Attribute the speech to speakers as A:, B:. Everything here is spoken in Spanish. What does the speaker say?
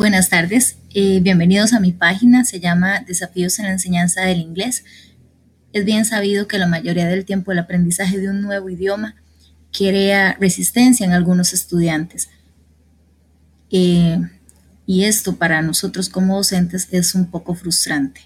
A: Buenas tardes, eh, bienvenidos a mi página, se llama Desafíos en la enseñanza del inglés. Es bien sabido que la mayoría del tiempo el aprendizaje de un nuevo idioma crea resistencia en algunos estudiantes. Eh, y esto para nosotros como docentes es un poco frustrante.